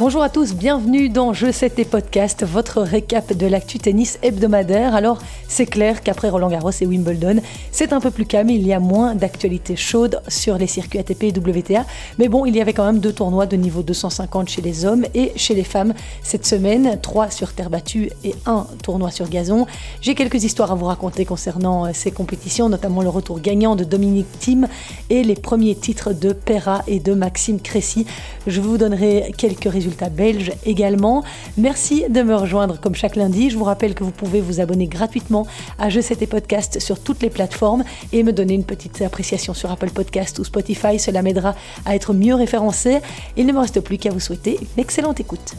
Bonjour à tous, bienvenue dans Je sais tes podcasts, votre récap de l'actu tennis hebdomadaire. Alors, c'est clair qu'après Roland Garros et Wimbledon, c'est un peu plus calme, il y a moins d'actualités chaudes sur les circuits ATP et WTA. Mais bon, il y avait quand même deux tournois de niveau 250 chez les hommes et chez les femmes cette semaine, trois sur terre battue et un tournoi sur gazon. J'ai quelques histoires à vous raconter concernant euh, ces compétitions, notamment le retour gagnant de Dominique Thiem et les premiers titres de Perra et de Maxime Cressy. Je vous donnerai quelques résultats belge également. Merci de me rejoindre comme chaque lundi. Je vous rappelle que vous pouvez vous abonner gratuitement à Je sais podcasts sur toutes les plateformes et me donner une petite appréciation sur Apple Podcast ou Spotify. Cela m'aidera à être mieux référencé. Il ne me reste plus qu'à vous souhaiter une excellente écoute.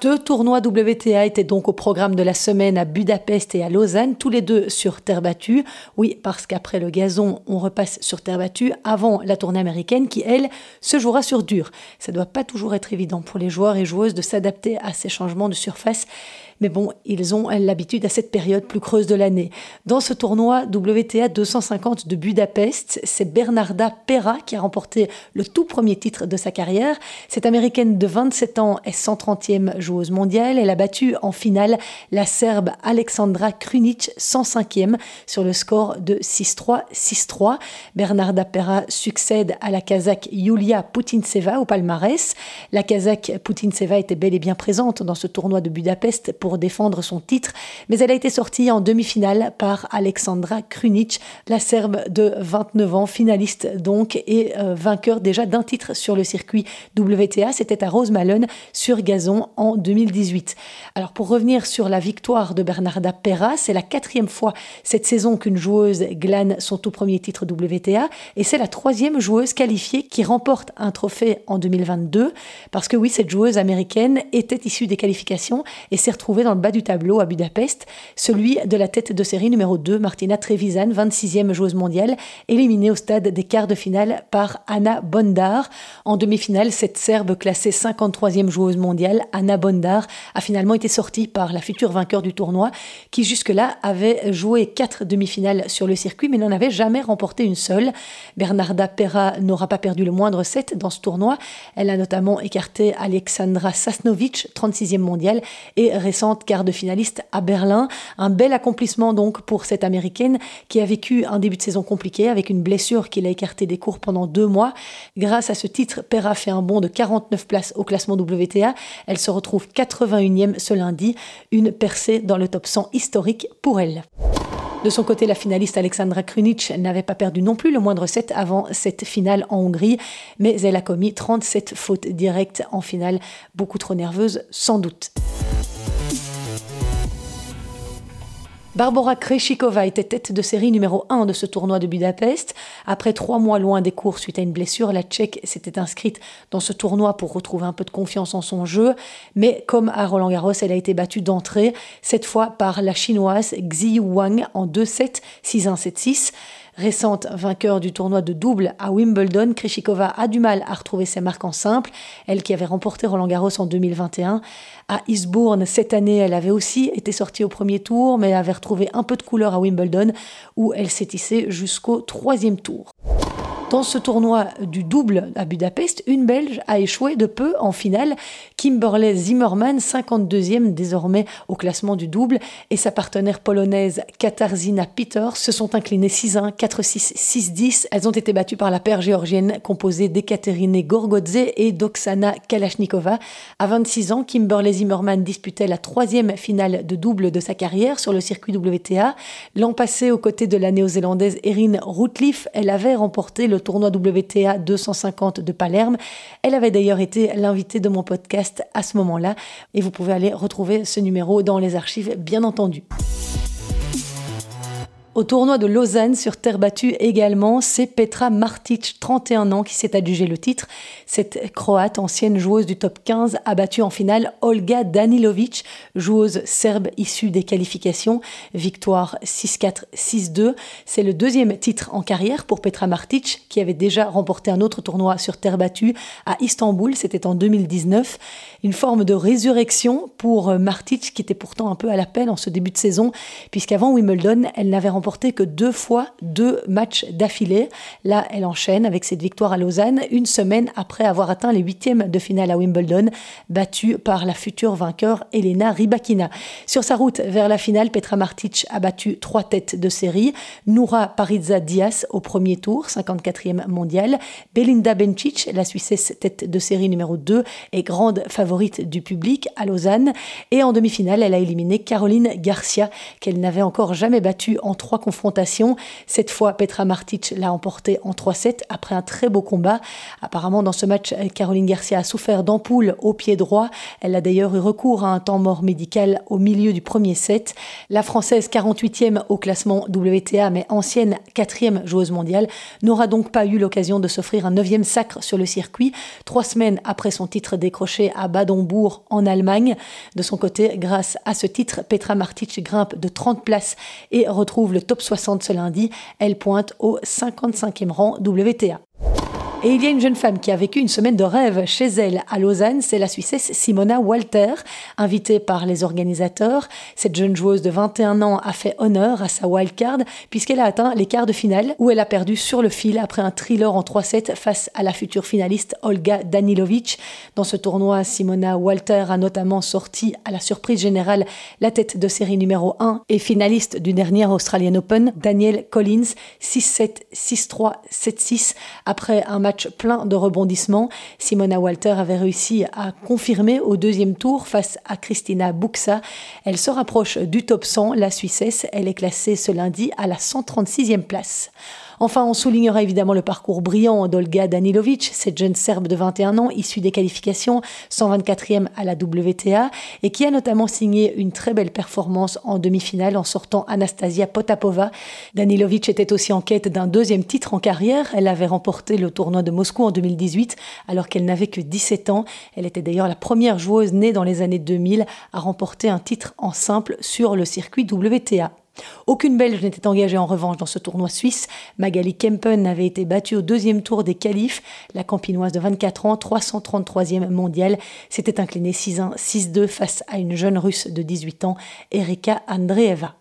Deux tournois WTA étaient donc au programme de la semaine à Budapest et à Lausanne, tous les deux sur terre battue. Oui, parce qu'après le gazon, on repasse sur terre battue avant la tournée américaine qui, elle, se jouera sur dur. Ça ne doit pas toujours être évident pour les joueurs et joueuses de s'adapter à ces changements de surface mais bon, ils ont l'habitude à cette période plus creuse de l'année. Dans ce tournoi WTA 250 de Budapest, c'est Bernarda Pera qui a remporté le tout premier titre de sa carrière. Cette américaine de 27 ans est 130e joueuse mondiale. Elle a battu en finale la Serbe Alexandra Krunic, 105e, sur le score de 6-3, 6-3. Bernarda Pera succède à la Kazakh Yulia Putinseva au palmarès. La Kazakh Putinseva était bel et bien présente dans ce tournoi de Budapest pour défendre son titre, mais elle a été sortie en demi-finale par Alexandra Krunic, la Serbe de 29 ans, finaliste donc et euh, vainqueur déjà d'un titre sur le circuit WTA. C'était à Rosemallen sur gazon en 2018. Alors pour revenir sur la victoire de Bernarda Pera, c'est la quatrième fois cette saison qu'une joueuse glane son tout premier titre WTA et c'est la troisième joueuse qualifiée qui remporte un trophée en 2022 parce que oui, cette joueuse américaine était issue des qualifications et s'est retrouvée dans le bas du tableau à Budapest, celui de la tête de série numéro 2, Martina Trevisan, 26e joueuse mondiale, éliminée au stade des quarts de finale par Anna Bondar. En demi-finale, cette Serbe classée 53e joueuse mondiale, Anna Bondar, a finalement été sortie par la future vainqueur du tournoi, qui jusque-là avait joué quatre demi-finales sur le circuit, mais n'en avait jamais remporté une seule. Bernarda Pera n'aura pas perdu le moindre set dans ce tournoi. Elle a notamment écarté Alexandra Sasnovic, 36e mondiale, et récemment quart de finaliste à Berlin. Un bel accomplissement donc pour cette américaine qui a vécu un début de saison compliqué avec une blessure qui l'a écartée des cours pendant deux mois. Grâce à ce titre, Pera fait un bond de 49 places au classement WTA. Elle se retrouve 81e ce lundi, une percée dans le top 100 historique pour elle. De son côté, la finaliste Alexandra Krunic n'avait pas perdu non plus le moindre set avant cette finale en Hongrie, mais elle a commis 37 fautes directes en finale, beaucoup trop nerveuse sans doute. Barbara Kreshikova était tête de série numéro 1 de ce tournoi de Budapest. Après trois mois loin des cours suite à une blessure, la Tchèque s'était inscrite dans ce tournoi pour retrouver un peu de confiance en son jeu. Mais comme à Roland Garros, elle a été battue d'entrée, cette fois par la chinoise Xi Wang en 2-7, 6-1, 7-6. Récente vainqueur du tournoi de double à Wimbledon, Krishikova a du mal à retrouver ses marques en simple. Elle qui avait remporté Roland Garros en 2021. À Eastbourne, cette année, elle avait aussi été sortie au premier tour, mais avait retrouvé un peu de couleur à Wimbledon, où elle s'est hissée jusqu'au troisième tour. Dans ce tournoi du double à Budapest, une Belge a échoué de peu en finale. Kimberley Zimmerman, 52e désormais au classement du double, et sa partenaire polonaise Katarzyna Peter se sont inclinées 6-1, 4-6, 6-10. Elles ont été battues par la paire géorgienne composée d'Ekaterine Gorgodze et d'Oksana Kalashnikova. À 26 ans, Kimberley Zimmerman disputait la troisième finale de double de sa carrière sur le circuit WTA. L'an passé, aux côtés de la néo-zélandaise Erin Routliff, elle avait remporté le tournoi WTA 250 de Palerme. Elle avait d'ailleurs été l'invitée de mon podcast à ce moment-là et vous pouvez aller retrouver ce numéro dans les archives bien entendu. Au tournoi de Lausanne sur terre battue également, c'est Petra Martic, 31 ans, qui s'est adjugé le titre. Cette croate, ancienne joueuse du top 15, a battu en finale Olga Danilovic, joueuse serbe issue des qualifications. Victoire 6-4, 6-2. C'est le deuxième titre en carrière pour Petra Martic, qui avait déjà remporté un autre tournoi sur terre battue à Istanbul, c'était en 2019. Une forme de résurrection pour Martic, qui était pourtant un peu à la peine en ce début de saison, puisqu'avant Wimbledon, elle n'avait remporté que deux fois deux matchs d'affilée. Là, elle enchaîne avec cette victoire à Lausanne, une semaine après avoir atteint les huitièmes de finale à Wimbledon, battue par la future vainqueur Elena Rybakina. Sur sa route vers la finale, Petra Martic a battu trois têtes de série. Noura Parizza Diaz au premier tour, 54e mondial. Belinda Bencic, la Suissesse tête de série numéro 2, est grande favorite du public à Lausanne. Et en demi-finale, elle a éliminé Caroline Garcia, qu'elle n'avait encore jamais battue en trois confrontation. Cette fois, Petra Martic l'a emporté en 3-7 après un très beau combat. Apparemment, dans ce match, Caroline Garcia a souffert d'ampoule au pied droit. Elle a d'ailleurs eu recours à un temps mort médical au milieu du premier set. La Française, 48e au classement WTA, mais ancienne 4e joueuse mondiale, n'aura donc pas eu l'occasion de s'offrir un 9e sacre sur le circuit, trois semaines après son titre décroché à Badenbourg en Allemagne. De son côté, grâce à ce titre, Petra Martic grimpe de 30 places et retrouve le top 60 ce lundi. Elle pointe au 55e rang WTA. Et il y a une jeune femme qui a vécu une semaine de rêve chez elle à Lausanne, c'est la Suissesse Simona Walter, invitée par les organisateurs. Cette jeune joueuse de 21 ans a fait honneur à sa wildcard puisqu'elle a atteint les quarts de finale où elle a perdu sur le fil après un thriller en 3-7 face à la future finaliste Olga Danilovic. Dans ce tournoi, Simona Walter a notamment sorti à la surprise générale la tête de série numéro 1 et finaliste du dernier Australian Open, Daniel Collins, 6-7, 6-3, 7-6 après un match plein de rebondissements. Simona Walter avait réussi à confirmer au deuxième tour face à Christina Buxa. Elle se rapproche du top 100, la Suissesse. Elle est classée ce lundi à la 136e place. Enfin, on soulignera évidemment le parcours brillant d'Olga Danilovic, cette jeune Serbe de 21 ans, issue des qualifications, 124e à la WTA, et qui a notamment signé une très belle performance en demi-finale en sortant Anastasia Potapova. Danilovic était aussi en quête d'un deuxième titre en carrière. Elle avait remporté le tournoi de Moscou en 2018, alors qu'elle n'avait que 17 ans. Elle était d'ailleurs la première joueuse née dans les années 2000 à remporter un titre en simple sur le circuit WTA. Aucune Belge n'était engagée en revanche dans ce tournoi suisse. Magali Kempen avait été battue au deuxième tour des qualifs. La campinoise de 24 ans, 333e mondiale, s'était inclinée 6-1, 6-2 face à une jeune russe de 18 ans, Erika Andreeva.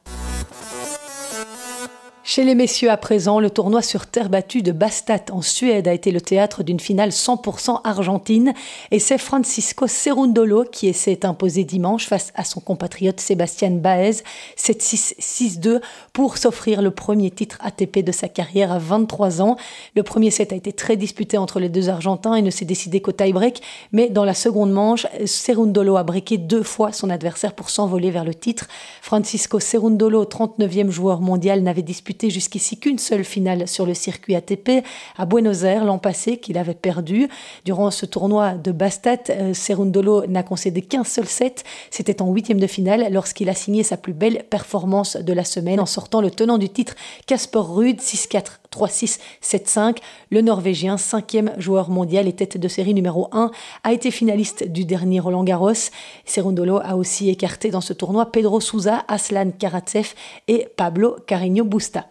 Chez les messieurs à présent, le tournoi sur terre battue de Bastat en Suède a été le théâtre d'une finale 100% argentine et c'est Francisco Cerundolo qui s'est imposé dimanche face à son compatriote Sébastien Baez 7-6-6-2 pour s'offrir le premier titre ATP de sa carrière à 23 ans. Le premier set a été très disputé entre les deux Argentins et ne s'est décidé qu'au tie-break, mais dans la seconde manche, Cerundolo a breaké deux fois son adversaire pour s'envoler vers le titre. Francisco Cerundolo, 39e joueur mondial, n'avait disputé jusqu'ici qu'une seule finale sur le circuit ATP à Buenos Aires l'an passé qu'il avait perdu. Durant ce tournoi de Bastat, euh, Cerundolo n'a concédé qu'un seul set. C'était en huitième de finale lorsqu'il a signé sa plus belle performance de la semaine en sortant le tenant du titre Casper Ruud 6-4. 3-6, 7-5. Le Norvégien, cinquième joueur mondial et tête de série numéro 1, a été finaliste du dernier Roland Garros. Serundolo a aussi écarté dans ce tournoi Pedro Souza, Aslan Karatsev et Pablo Carreño Busta.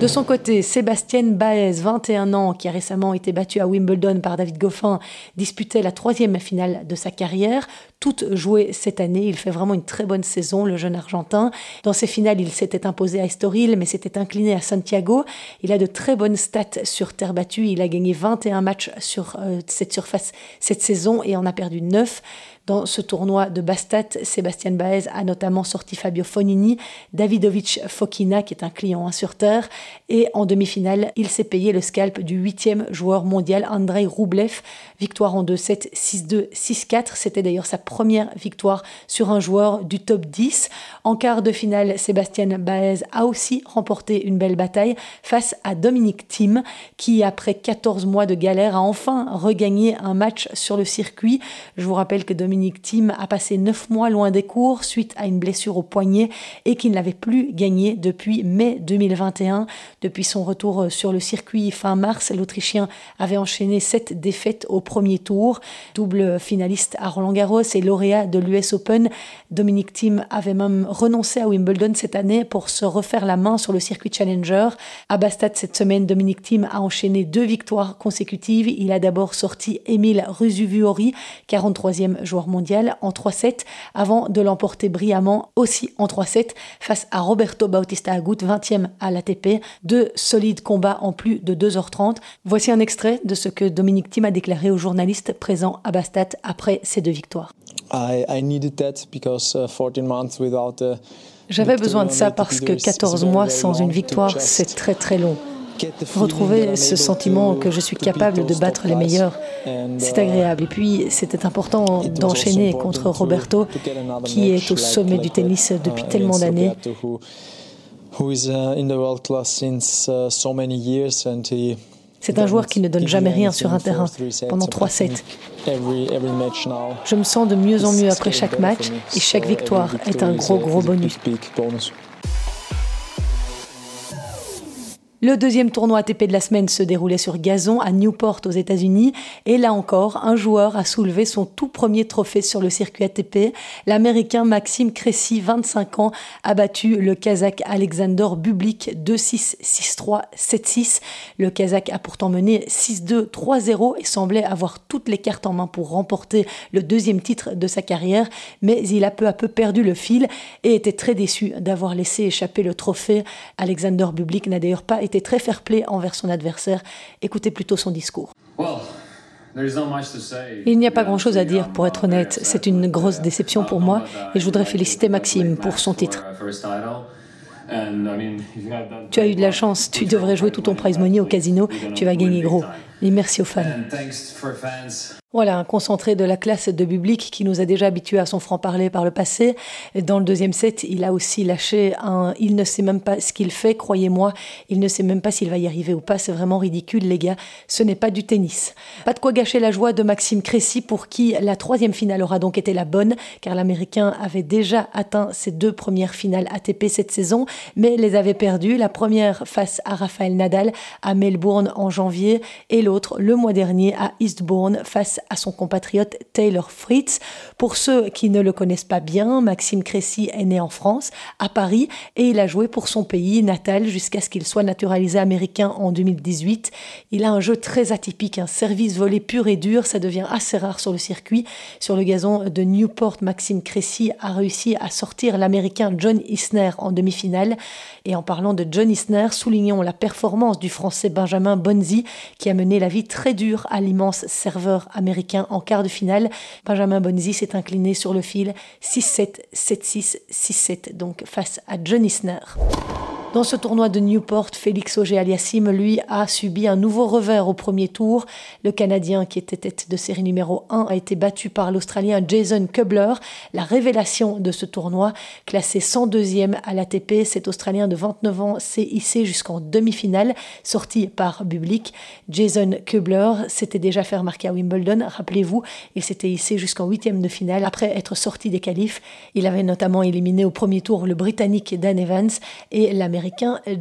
De son côté, Sébastien Baez, 21 ans, qui a récemment été battu à Wimbledon par David Goffin, disputait la troisième finale de sa carrière toutes jouées cette année. Il fait vraiment une très bonne saison, le jeune Argentin. Dans ses finales, il s'était imposé à Estoril, mais s'était incliné à Santiago. Il a de très bonnes stats sur terre battue. Il a gagné 21 matchs sur euh, cette surface cette saison et en a perdu 9. Dans ce tournoi de Bastat, Sébastien Baez a notamment sorti Fabio Fonini, Davidovic Fokina, qui est un client sur terre, et en demi-finale, il s'est payé le scalp du huitième joueur mondial, Andrei Roublev. Victoire en 2-7, 6-2, 6-4. C'était d'ailleurs sa première victoire sur un joueur du top 10. En quart de finale, Sébastien Baez a aussi remporté une belle bataille face à Dominique Thiem, qui, après 14 mois de galère, a enfin regagné un match sur le circuit. Je vous rappelle que Dominique Dominique Thiem a passé neuf mois loin des cours suite à une blessure au poignet et qu'il n'avait plus gagné depuis mai 2021. Depuis son retour sur le circuit fin mars, l'Autrichien avait enchaîné sept défaites au premier tour. Double finaliste à Roland Garros et lauréat de l'US Open, Dominique Thiem avait même renoncé à Wimbledon cette année pour se refaire la main sur le circuit Challenger. À Bastad cette semaine, Dominique Thiem a enchaîné deux victoires consécutives. Il a d'abord sorti Emile Rusuvuori, 43e joueur mondial, en 3-7, avant de l'emporter brillamment aussi en 3-7 face à Roberto Bautista Agut, 20e à l'ATP. Deux solides combats en plus de 2h30. Voici un extrait de ce que Dominique Thiem a déclaré aux journalistes présents à Bastad après ces deux victoires. I, I needed that because 14 uh, months without uh, j'avais besoin de ça parce que 14 mois sans une victoire, c'est très très long. Retrouver ce sentiment que je suis capable de battre les meilleurs, c'est agréable. Et puis, c'était important d'enchaîner contre Roberto, qui est au sommet du tennis depuis tellement d'années. C'est un joueur qui ne donne jamais rien sur un terrain pendant trois sets. Je me sens de mieux en mieux après chaque match et chaque victoire est un gros gros bonus. Le deuxième tournoi ATP de la semaine se déroulait sur gazon à Newport aux États-Unis et là encore, un joueur a soulevé son tout premier trophée sur le circuit ATP. L'Américain Maxime Cressy, 25 ans, a battu le Kazakh Alexander Bublik 2-6, 6-3, 7-6. Le Kazakh a pourtant mené 6-2, 3-0 et semblait avoir toutes les cartes en main pour remporter le deuxième titre de sa carrière, mais il a peu à peu perdu le fil et était très déçu d'avoir laissé échapper le trophée. Alexander Bublik n'a d'ailleurs pas été très fair-play envers son adversaire. Écoutez plutôt son discours. Il n'y a pas grand-chose à dire, pour être honnête. C'est une grosse déception pour moi et je voudrais féliciter Maxime pour son titre. Tu as eu de la chance, tu devrais jouer tout ton prize money au casino, tu vas gagner gros. Et merci aux fans. Voilà, un concentré de la classe de Bublik qui nous a déjà habitués à son franc-parler par le passé. Dans le deuxième set, il a aussi lâché un il ne sait même pas ce qu'il fait, croyez-moi, il ne sait même pas s'il va y arriver ou pas, c'est vraiment ridicule les gars, ce n'est pas du tennis. Pas de quoi gâcher la joie de Maxime Cressy pour qui la troisième finale aura donc été la bonne, car l'Américain avait déjà atteint ses deux premières finales ATP cette saison, mais les avait perdues, la première face à Rafael Nadal à Melbourne en janvier et l'autre le mois dernier à Eastbourne face à son compatriote Taylor Fritz. Pour ceux qui ne le connaissent pas bien, Maxime Cressy est né en France, à Paris, et il a joué pour son pays natal jusqu'à ce qu'il soit naturalisé américain en 2018. Il a un jeu très atypique, un service volé pur et dur, ça devient assez rare sur le circuit. Sur le gazon de Newport, Maxime Cressy a réussi à sortir l'américain John Isner en demi-finale. Et en parlant de John Isner, soulignons la performance du français Benjamin Bonzi, qui a mené la vie très dure à l'immense serveur américain en quart de finale. Benjamin Bonzi s'est incliné sur le fil 6-7, 7-6, 6-7, donc face à John Isner. Dans ce tournoi de Newport, Félix Auger-Aliassime, lui, a subi un nouveau revers au premier tour. Le Canadien, qui était tête de série numéro 1, a été battu par l'Australien Jason Kubler, la révélation de ce tournoi. Classé 102e à l'ATP, cet Australien de 29 ans s'est hissé jusqu'en demi-finale, sorti par Bublik. Jason Kubler s'était déjà fait remarquer à Wimbledon, rappelez-vous, il s'était hissé jusqu'en huitième de finale après être sorti des qualifs. Il avait notamment éliminé au premier tour le Britannique Dan Evans et l'Américain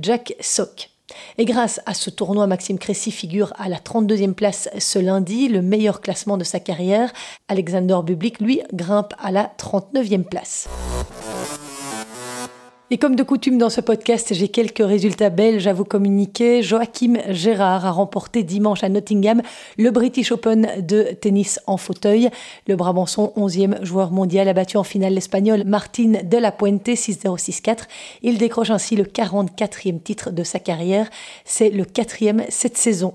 Jack Sock. Et grâce à ce tournoi, Maxime Cressy figure à la 32e place ce lundi, le meilleur classement de sa carrière. Alexander Bublik, lui, grimpe à la 39e place. Et comme de coutume dans ce podcast, j'ai quelques résultats belges à vous communiquer. Joachim Gérard a remporté dimanche à Nottingham le British Open de tennis en fauteuil. Le Brabançon, 11e joueur mondial, a battu en finale l'Espagnol Martin de la Puente 6-0-6-4. Il décroche ainsi le 44e titre de sa carrière. C'est le quatrième cette saison.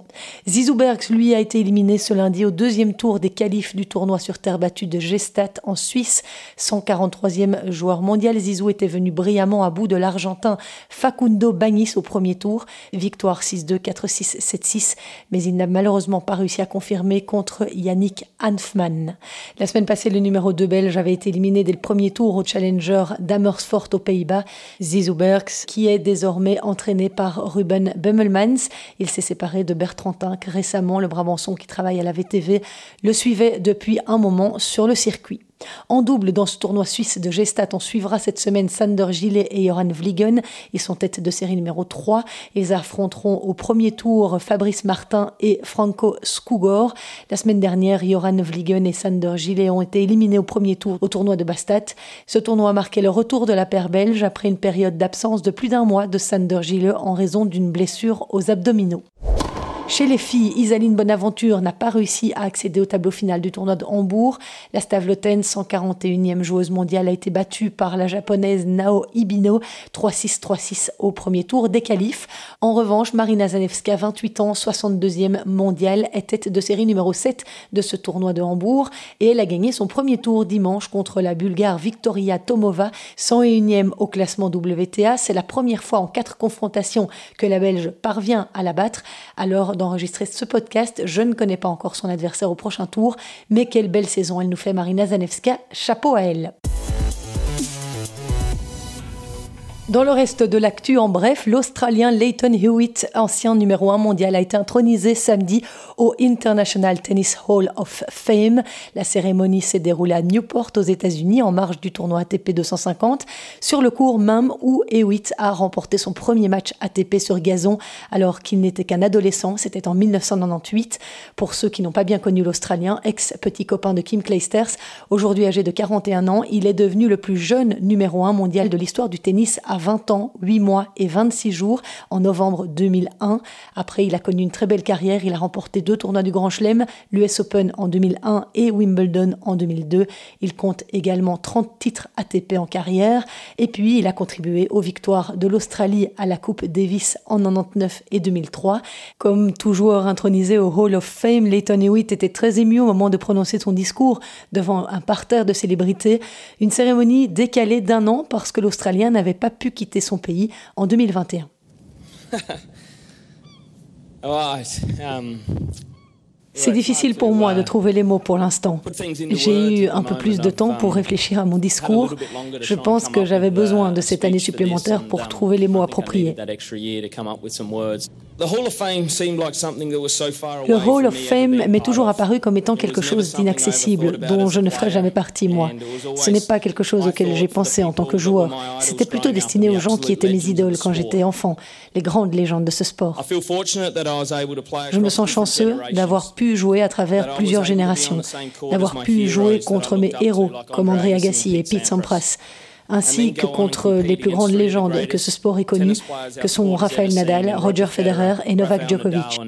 Zizou Bergs, lui, a été éliminé ce lundi au deuxième tour des qualifs du tournoi sur terre battue de Gestat en Suisse. 143e joueur mondial, Zizou était venu brillamment bout de l'Argentin Facundo Bagnis au premier tour. Victoire 6-2, 4-6, 7-6, mais il n'a malheureusement pas réussi à confirmer contre Yannick Hanfmann. La semaine passée, le numéro 2 belge avait été éliminé dès le premier tour au Challenger d'Amersfoort aux Pays-Bas. Zizou Berks, qui est désormais entraîné par Ruben Bummelmans. Il s'est séparé de Bertrand Tinck récemment, le Brabançon qui travaille à la VTV, le suivait depuis un moment sur le circuit. En double, dans ce tournoi suisse de Gestat, on suivra cette semaine Sander Gillet et Joran Vliegen. Ils sont tête de série numéro 3. Ils affronteront au premier tour Fabrice Martin et Franco Skugor. La semaine dernière, Joran Vliegen et Sander Gillet ont été éliminés au premier tour au tournoi de Bastat. Ce tournoi a marqué le retour de la paire belge après une période d'absence de plus d'un mois de Sander Gillet en raison d'une blessure aux abdominaux. Chez les filles, Isaline Bonaventure n'a pas réussi à accéder au tableau final du tournoi de Hambourg. La Stavloten, 141e joueuse mondiale, a été battue par la japonaise Nao Ibino, 3-6, 3-6 au premier tour des qualifs. En revanche, Marina Zanevska, 28 ans, 62e mondiale, est tête de série numéro 7 de ce tournoi de Hambourg et elle a gagné son premier tour dimanche contre la Bulgare Victoria Tomova, 101e au classement WTA. C'est la première fois en quatre confrontations que la Belge parvient à la battre. Alors, d'enregistrer ce podcast. Je ne connais pas encore son adversaire au prochain tour, mais quelle belle saison elle nous fait Marina Zanevska. Chapeau à elle. Dans le reste de l'actu, en bref, l'Australien Leighton Hewitt, ancien numéro 1 mondial, a été intronisé samedi au International Tennis Hall of Fame. La cérémonie s'est déroulée à Newport, aux États-Unis, en marge du tournoi ATP 250, sur le cours même où Hewitt a remporté son premier match ATP sur gazon alors qu'il n'était qu'un adolescent. C'était en 1998. Pour ceux qui n'ont pas bien connu l'Australien, ex-petit copain de Kim Clijsters, aujourd'hui âgé de 41 ans, il est devenu le plus jeune numéro 1 mondial de l'histoire du tennis à 20 ans, 8 mois et 26 jours en novembre 2001. Après, il a connu une très belle carrière. Il a remporté deux tournois du Grand Chelem, l'US Open en 2001 et Wimbledon en 2002. Il compte également 30 titres ATP en carrière. Et puis, il a contribué aux victoires de l'Australie à la Coupe Davis en 99 et 2003. Comme tout joueur intronisé au Hall of Fame, Leighton Hewitt était très ému au moment de prononcer son discours devant un parterre de célébrités. Une cérémonie décalée d'un an parce que l'Australien n'avait pas pu quitter son pays en 2021. C'est difficile pour moi de trouver les mots pour l'instant. J'ai eu un peu plus de temps pour réfléchir à mon discours. Je pense que j'avais besoin de cette année supplémentaire pour trouver les mots appropriés. Le Hall of Fame m'est toujours apparu comme étant quelque chose d'inaccessible, dont je ne ferai jamais partie, moi. Ce n'est pas quelque chose auquel j'ai pensé en tant que joueur. C'était plutôt destiné aux gens qui étaient mes idoles quand j'étais enfant, les grandes légendes de ce sport. Je me sens chanceux d'avoir pu jouer à travers plusieurs générations, d'avoir pu jouer contre mes héros comme André Agassi et Pete Sampras ainsi que contre les plus grandes légendes que ce sport ait connues, que sont Rafael Nadal, Roger Federer et Novak Djokovic.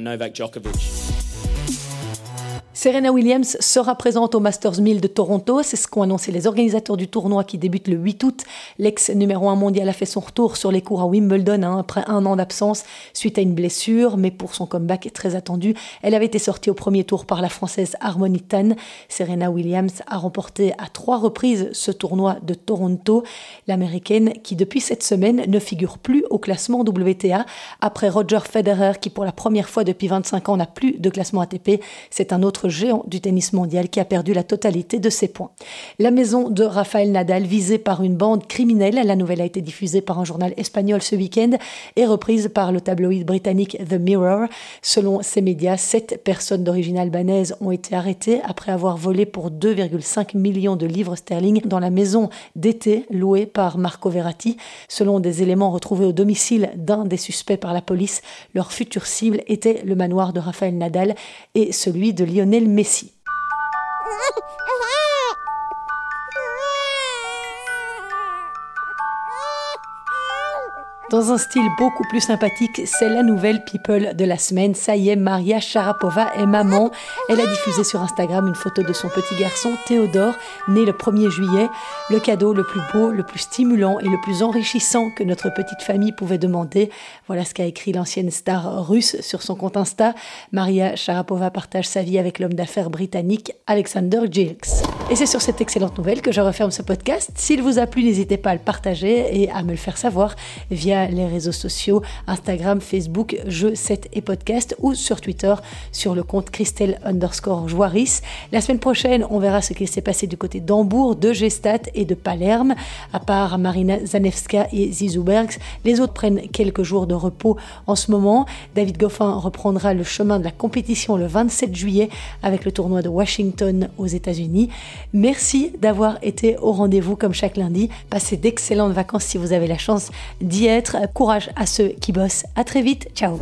Serena Williams sera présente au Masters 1000 de Toronto. C'est ce qu'ont annoncé les organisateurs du tournoi qui débute le 8 août. L'ex numéro 1 mondial a fait son retour sur les cours à Wimbledon hein, après un an d'absence suite à une blessure, mais pour son comeback très attendu, elle avait été sortie au premier tour par la française Harmony Tan. Serena Williams a remporté à trois reprises ce tournoi de Toronto. L'américaine qui depuis cette semaine ne figure plus au classement WTA après Roger Federer qui pour la première fois depuis 25 ans n'a plus de classement ATP. C'est un autre géant du tennis mondial qui a perdu la totalité de ses points. La maison de Rafael Nadal, visée par une bande criminelle, la nouvelle a été diffusée par un journal espagnol ce week-end et reprise par le tabloïd britannique The Mirror. Selon ces médias, sept personnes d'origine albanaise ont été arrêtées après avoir volé pour 2,5 millions de livres sterling dans la maison d'été louée par Marco Verratti. Selon des éléments retrouvés au domicile d'un des suspects par la police, leur future cible était le manoir de Rafael Nadal et celui de Lionel Messi. Dans un style beaucoup plus sympathique, c'est la nouvelle people de la semaine. Ça y est, Maria Sharapova est maman. Elle a diffusé sur Instagram une photo de son petit garçon Théodore, né le 1er juillet. Le cadeau le plus beau, le plus stimulant et le plus enrichissant que notre petite famille pouvait demander. Voilà ce qu'a écrit l'ancienne star russe sur son compte Insta. Maria Sharapova partage sa vie avec l'homme d'affaires britannique Alexander Gilks. Et c'est sur cette excellente nouvelle que je referme ce podcast. S'il vous a plu, n'hésitez pas à le partager et à me le faire savoir via les réseaux sociaux Instagram, Facebook, Jeux 7 et Podcast ou sur Twitter sur le compte Christelle underscore Joiris. La semaine prochaine, on verra ce qui s'est passé du côté d'Hambourg, de Gestat et de Palerme. À part Marina Zanevska et Zizou Bergs, les autres prennent quelques jours de repos en ce moment. David Goffin reprendra le chemin de la compétition le 27 juillet avec le tournoi de Washington aux États-Unis. Merci d'avoir été au rendez-vous comme chaque lundi. Passez d'excellentes vacances si vous avez la chance d'y être. Courage à ceux qui bossent. À très vite. Ciao.